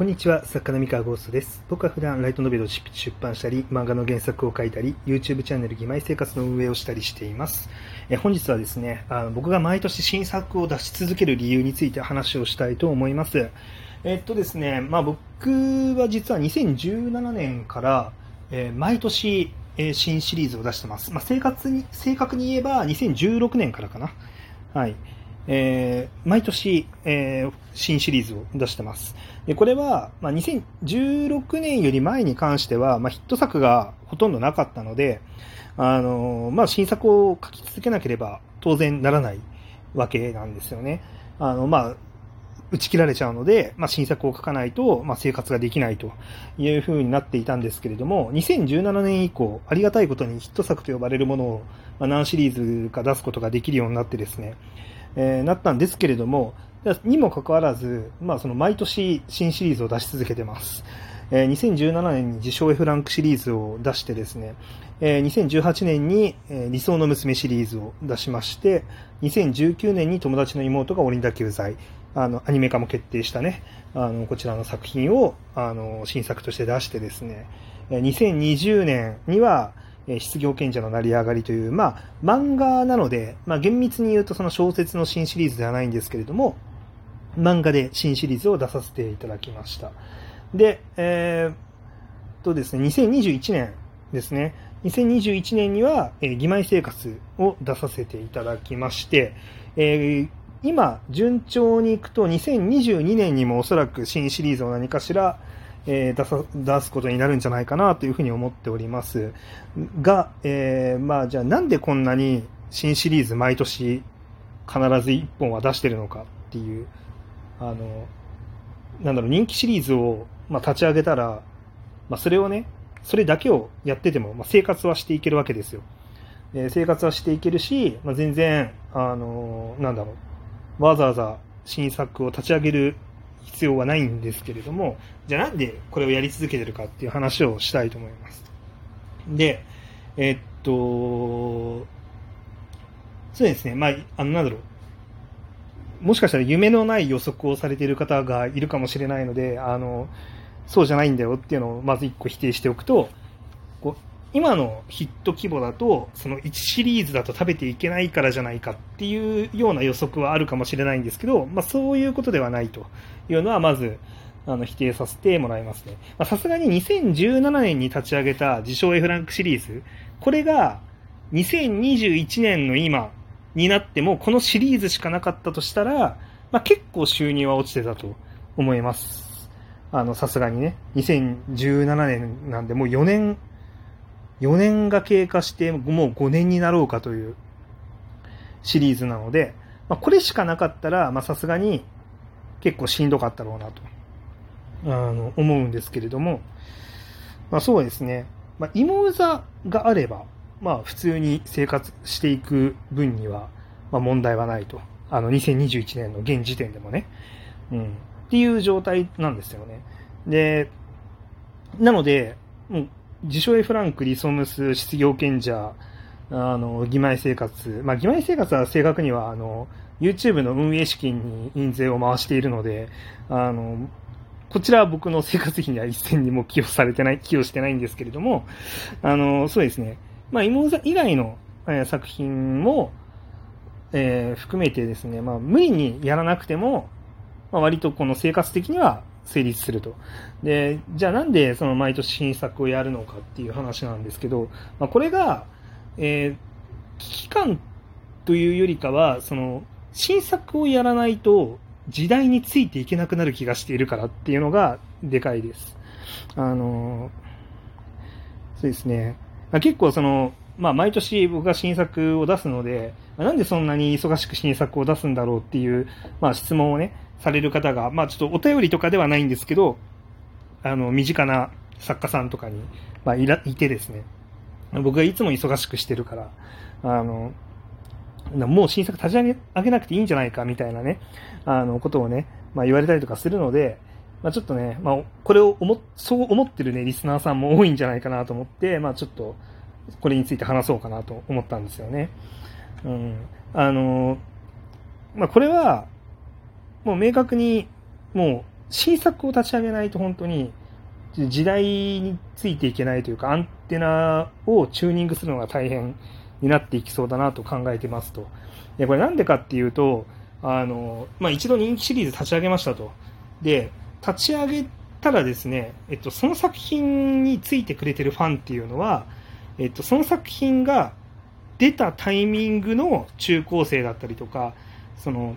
こんにちは、作家の三河ゴーストです。僕は普段ライトノベルを出版したり、漫画の原作を書いたり、YouTube チャンネル義妹生活の運営をしたりしています。え本日はですねあの、僕が毎年新作を出し続ける理由について話をしたいと思います。えっとですね、まあ、僕は実は2017年から、えー、毎年、えー、新シリーズを出してます。まあ、生活に正確に言えば2016年からかな。はい。えー、毎年、えー、新シリーズを出してます。でこれは、まあ、2016年より前に関しては、まあ、ヒット作がほとんどなかったので、あのまあ、新作を書き続けなければ当然ならないわけなんですよね。あのまあ打ち切られちゃうので、まあ、新作を書かないと、まあ、生活ができないというふうになっていたんですけれども、2017年以降、ありがたいことにヒット作と呼ばれるものを、何シリーズか出すことができるようになってですね、えー、なったんですけれども、にもかかわらず、まあ、その毎年新シリーズを出し続けてます。えー、2017年に自称 F ランクシリーズを出してですね、えー、2018年に、えー、理想の娘シリーズを出しまして、2019年に友達の妹が鬼だけうざい、あの、アニメ化も決定したね、あの、こちらの作品を、あの、新作として出してですね、2020年には、失業賢者の成り上がりという、まあ、漫画なので、まあ、厳密に言うとその小説の新シリーズではないんですけれども、漫画で新シリーズを出させていただきました。で、えー、とですね、2021年ですね、2021年には、えー、義妹生活を出させていただきまして、えー、今、順調にいくと2022年にもおそらく新シリーズを何かしら、えー、出さ出すことになるんじゃないかなというふうに思っております。が、えー、まあ、じゃあなんでこんなに新シリーズ毎年必ず1本は出してるのかっていうあのなんだろう人気シリーズを、まあ、立ち上げたら、まあ、それをねそれだけをやってても、まあ、生活はしていけるわけですよ、えー、生活はしていけるし、まあ、全然あのなんだろうわざわざ新作を立ち上げる必要はないんですけれども、じゃあなんでこれをやり続けてるかっていう話をしたいと思います。で、えっと、そうですね、まあ、あの、なんだろう、もしかしたら夢のない予測をされている方がいるかもしれないので、あの、そうじゃないんだよっていうのをまず一個否定しておくと、今のヒット規模だと、その1シリーズだと食べていけないからじゃないかっていうような予測はあるかもしれないんですけど、まあ、そういうことではないというのは、まず、あの否定させてもらいますね。さすがに2017年に立ち上げた自称 F ランクシリーズ、これが2021年の今になっても、このシリーズしかなかったとしたら、まあ、結構収入は落ちてたと思います。あの、さすがにね、2017年なんでもう4年4年が経過してもう5年になろうかというシリーズなので、まあ、これしかなかったらさすがに結構しんどかったろうなとあの思うんですけれども、まあ、そうですね、まあ、芋座があれば、まあ、普通に生活していく分には、まあ、問題はないと。あの2021年の現時点でもね、うん。っていう状態なんですよね。で、なので、もう自称 A フランク、リソムス、失業賢者、あの、義妹生活。まあ、義妹生活は正確には、あの、YouTube の運営資金に印税を回しているので、あの、こちらは僕の生活費には一銭にも寄与されてない、寄与してないんですけれども、あの、そうですね。まあ、妹以外の、えー、作品も、えー、含めてですね、まあ、無理にやらなくても、まあ、割とこの生活的には成立すると。で、じゃあなんでその毎年新作をやるのかっていう話なんですけど、まあ、これが、えー、危機感というよりかは、その、新作をやらないと時代についていけなくなる気がしているからっていうのがでかいです。あの、そうですね。結構その、まあ、毎年僕が新作を出すので、なんでそんなに忙しく新作を出すんだろうっていう、まあ、質問をね、される方が、まあ、ちょっとお便りとかではないんですけど、あの、身近な作家さんとかに、まあ、いら、いてですね、僕がいつも忙しくしてるから、あの、もう新作立ち上げ上げなくていいんじゃないかみたいなね、あの、ことをね、まあ、言われたりとかするので、まあ、ちょっとね、まあ、これを思、そう思ってるね、リスナーさんも多いんじゃないかなと思って、まあ、ちょっと、これについて話そうかなと思ったんですよね。うん。あの、まあ、これは、もう明確に、もう新作を立ち上げないと本当に時代についていけないというか、アンテナをチューニングするのが大変になっていきそうだなと考えてますと。で、これなんでかっていうと、あの、まあ、一度人気シリーズ立ち上げましたと。で、立ち上げたらですね、えっと、その作品についてくれてるファンっていうのは、えっと、その作品が出たタイミングの中高生だったりとか、その、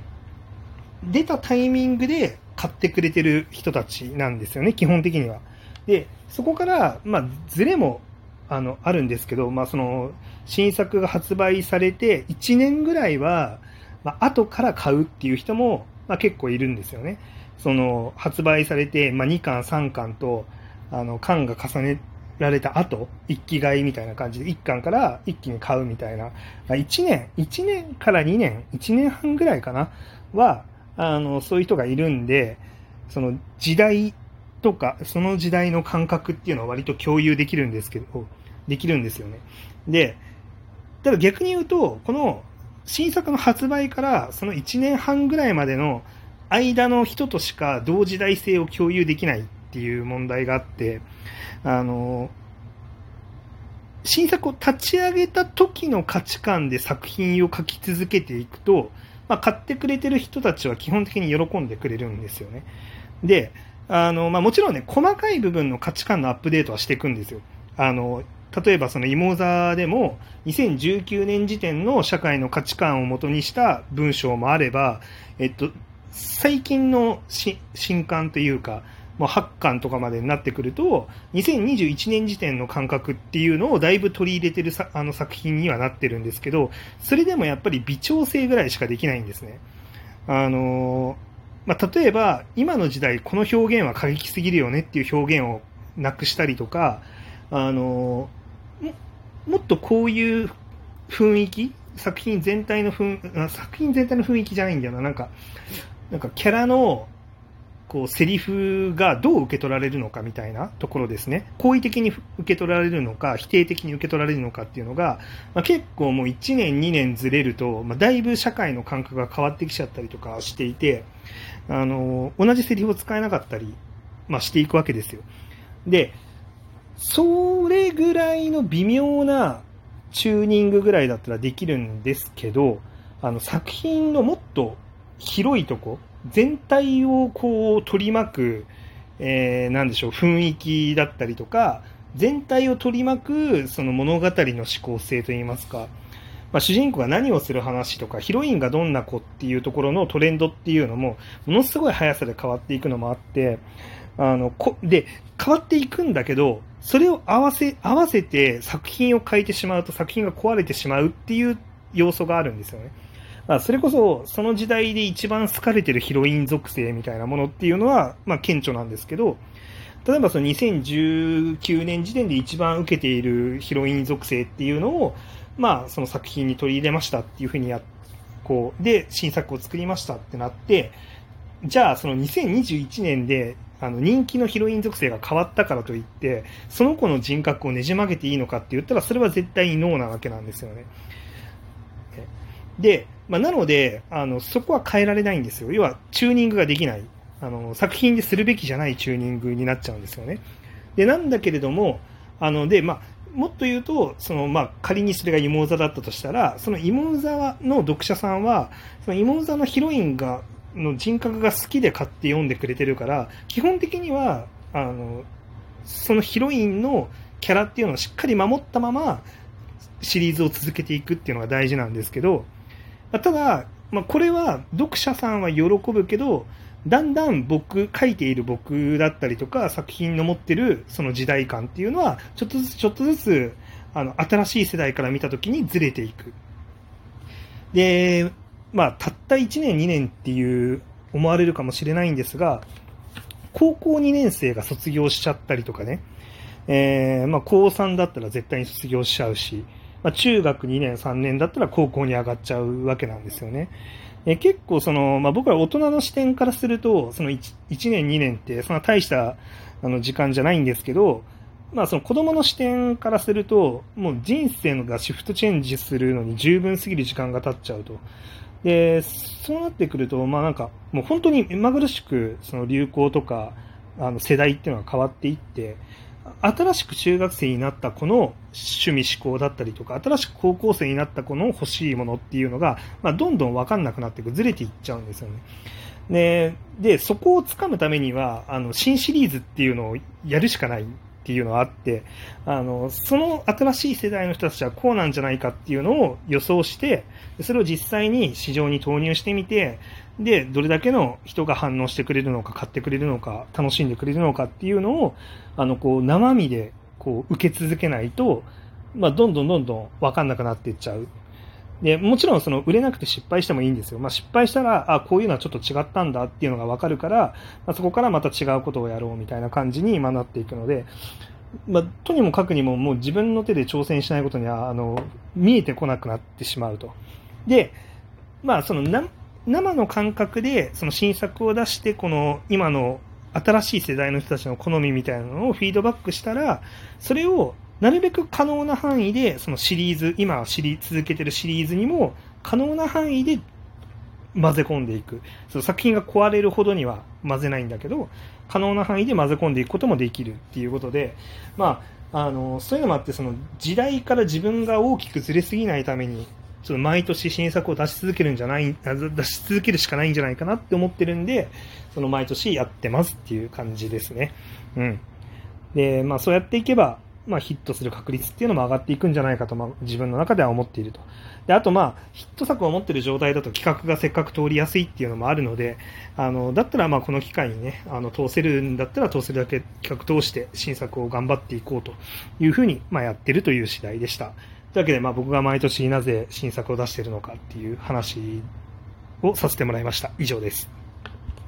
出たタイミングで買ってくれてる人たちなんですよね、基本的には。で、そこから、まあ、ズレも、あの、あるんですけど、まあ、その、新作が発売されて、1年ぐらいは、まあ、後から買うっていう人も、まあ、結構いるんですよね。その、発売されて、まあ、2巻、3巻と、あの、巻が重ねられた後、一気買いみたいな感じで、1巻から一気に買うみたいな、ま、1年、1年から2年、1年半ぐらいかな、は、あの、そういう人がいるんで、その時代とか、その時代の感覚っていうのは割と共有できるんですけど、できるんですよね。で、ただ逆に言うと、この新作の発売からその1年半ぐらいまでの間の人としか同時代性を共有できないていう問題があって、あの、新作を立ち上げた時の価値観で作品を書き続けていくと、まあ、買ってくれてる人たちは基本的に喜んでくれるんですよね。で、あの、まあ、もちろんね、細かい部分の価値観のアップデートはしていくんですよ。あの、例えばその芋座でも2019年時点の社会の価値観をもとにした文章もあれば、えっと、最近の新刊というか、もう8巻とかまでになってくると、2021年時点の感覚っていうのをだいぶ取り入れてるさあの作品にはなってるんですけど、それでもやっぱり微調整ぐらいしかできないんですね。あのまあ、例えば、今の時代この表現は過激すぎるよねっていう表現をなくしたりとか、あのもっとこういう雰囲気？作品全体の雰作品全体の雰囲気じゃないんだよな。なんか、なんかキャラのこうセリフがどう受け取られるのかみたいなところですね。好意的に受け取られるのか、否定的に受け取られるのかっていうのが、まあ、結構もう1年、2年ずれると、まあ、だいぶ社会の感覚が変わってきちゃったりとかしていて、あの、同じセリフを使えなかったり、まあ、していくわけですよ。で、それぐらいの微妙なチューニングぐらいだったらできるんですけど、あの作品のもっと広いとこ、全体をこう取り巻く、えー、なんでしょう、雰囲気だったりとか、全体を取り巻くその物語の思考性といいますか、まあ、主人公が何をする話とか、ヒロインがどんな子っていうところのトレンドっていうのも、ものすごい速さで変わっていくのもあって、あの、こ、で、変わっていくんだけど、それを合わせ、合わせて作品を変えてしまうと作品が壊れてしまうっていう要素があるんですよね。まあ、それこそ、その時代で一番好かれてるヒロイン属性みたいなものっていうのは、まあ、顕著なんですけど、例えばその2019年時点で一番受けているヒロイン属性っていうのを、まあ、その作品に取り入れましたっていうふうにやこう、で、新作を作りましたってなって、じゃあ、その2021年で、あの、人気のヒロイン属性が変わったからといって、その子の人格をねじ曲げていいのかって言ったら、それは絶対にノーなわけなんですよね。で、まあ、なので、あの、そこは変えられないんですよ。要は、チューニングができない。あの、作品でするべきじゃないチューニングになっちゃうんですよね。で、なんだけれども、あの、で、まあ、もっと言うと、その、まあ、仮にそれが芋座だったとしたら、その芋座の読者さんは、その芋座のヒロインが、の人格が好きで買って読んでくれてるから、基本的には、あの、そのヒロインのキャラっていうのをしっかり守ったまま、シリーズを続けていくっていうのが大事なんですけど、ただ、まあ、これは読者さんは喜ぶけど、だんだん僕、書いている僕だったりとか、作品の持ってるその時代感っていうのは、ちょっとずつちょっとずつ、あの、新しい世代から見たときにずれていく。で、まあ、たった1年、2年っていう思われるかもしれないんですが、高校2年生が卒業しちゃったりとかね、えー、まあ、高3だったら絶対に卒業しちゃうし、まあ、中学2年、3年だったら高校に上がっちゃうわけなんですよね。え結構その、まあ、僕ら大人の視点からすると、その 1, 1年、2年ってそんな大したあの時間じゃないんですけど、まあその子供の視点からすると、もう人生がシフトチェンジするのに十分すぎる時間が経っちゃうと。で、そうなってくると、まあなんか、もう本当に目まぐるしく、その流行とか、あの世代っていうのは変わっていって、新しく中学生になった子の趣味思考だったりとか、新しく高校生になった子の欲しいものっていうのが、まあ、どんどん分かんなくなっていく、ずれていっちゃうんですよね。で、でそこをつかむためには、あの、新シリーズっていうのをやるしかないっていうのはあって、あの、その新しい世代の人たちはこうなんじゃないかっていうのを予想して、それを実際に市場に投入してみて、で、どれだけの人が反応してくれるのか、買ってくれるのか、楽しんでくれるのかっていうのを、あの、こう、生身で、こう、受け続けないと、まあ、どんどんどんどん分かんなくなっていっちゃう。で、もちろんその売れなくて失敗してもいいんですよ。まあ、失敗したら、あ、こういうのはちょっと違ったんだっていうのが分かるから、まあ、そこからまた違うことをやろうみたいな感じに今なっていくので、まあ、とにもかくにももう自分の手で挑戦しないことには、あの、見えてこなくなってしまうと。で、まあ、その生の感覚でその新作を出して、この今の新しい世代の人たちの好みみたいなのをフィードバックしたら、それをなるべく可能な範囲で、そのシリーズ、今知り続けてるシリーズにも、可能な範囲で混ぜ込んでいく。その作品が壊れるほどには混ぜないんだけど、可能な範囲で混ぜ込んでいくこともできるっていうことで、まあ、あの、そういうのもあって、その時代から自分が大きくずれすぎないために、ちょっと毎年新作を出し続けるんじゃない、出し続けるしかないんじゃないかなって思ってるんで、その毎年やってますっていう感じですね。うん。で、まあそうやっていけば、まあヒットする確率っていうのも上がっていくんじゃないかと、まあ自分の中では思っていると。で、あとまあ、ヒット作を持ってる状態だと企画がせっかく通りやすいっていうのもあるので、あの、だったらまあこの機会にね、あの、通せるんだったら通せるだけ企画通して新作を頑張っていこうというふうに、まあやってるという次第でした。というわけで、まあ、僕が毎年なぜ新作を出しているのかっていう話をさせてもらいました。以上です。